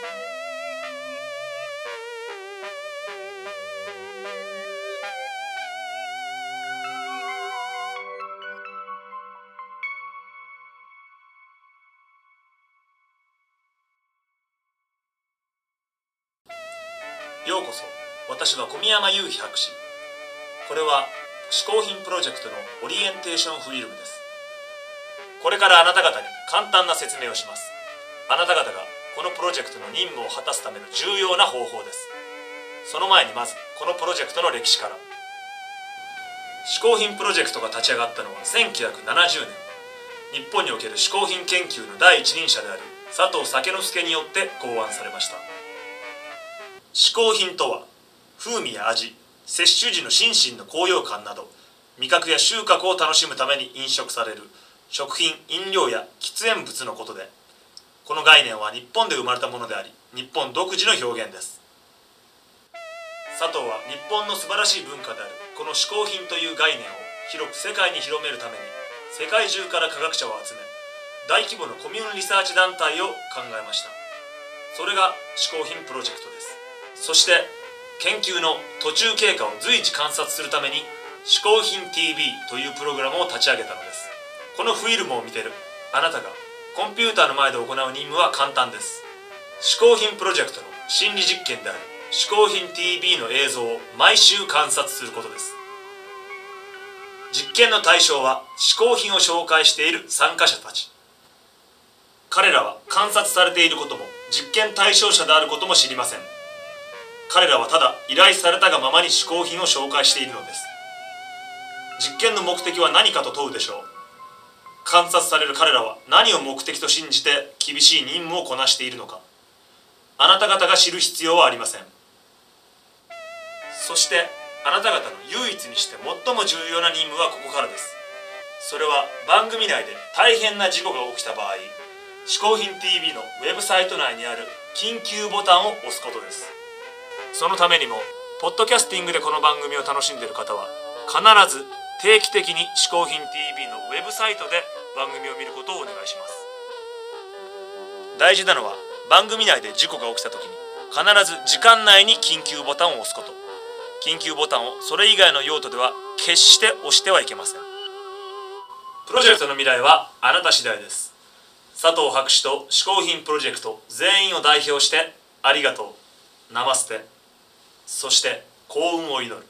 ようこそ。私は小宮山雄飛博士。これは嗜好品プロジェクトのオリエンテーションフィルムです。これからあなた方に簡単な説明をします。あなた方がこのプロジェクトの任務を果たすための重要な方法です。その前にまずこのプロジェクトの歴史から。嗜好品プロジェクトが立ち上がったのは1970年。日本における嗜好品研究の第一人者である佐藤酒之助によって考案されました。嗜好品とは風味や味摂取時の心身の高揚感など味覚や収穫を楽しむために飲食される食品飲料や喫煙物のことでこの概念は日本で生まれたものであり日本独自の表現です。佐藤は日本の素晴らしい文化であるこの嗜好品という概念を広く世界に広めるために世界中から科学者を集め大規模なコミューンリサーチ団体を考えました。それが嗜好品プロジェクトです。そして研究の途中経過を随時観察するために「嗜好品 TV」というプログラムを立ち上げたのです。このフィルムを見てるあなたがコンピューターの前で行う任務は簡単です。嗜好品プロジェクトの心理実験である「嗜好品 TV」の映像を毎週観察することです。実験の対象は嗜好品を紹介している参加者たち。彼らは観察されていることも実験対象者であることも知りません。彼らはただ依頼されたがままに嗜好品を紹介しているのです。実験の目的は何かと問うでしょう。観察される彼らは何を目的と信じて厳しい任務をこなしているのか。あなた方が知る必要はありません。そしてあなた方の唯一にして最も重要な任務はここからです。それは番組内で大変な事故が起きた場合「嗜好品 TV」のウェブサイト内にある緊急ボタンを押すことです。そのためにもポッドキャスティングでこの番組を楽しんでいる方は必ず定期的に「嗜好品 TV」のウェブサイトで番組を見ることをお願いします。大事なのは番組内で事故が起きた時に必ず時間内に緊急ボタンを押すこと。緊急ボタンをそれ以外の用途では決して押してはいけません。プロジェクトの未来はあなた次第です。佐藤博士と嗜好品プロジェクト全員を代表してありがとう。ナマステ。そして幸運を祈る。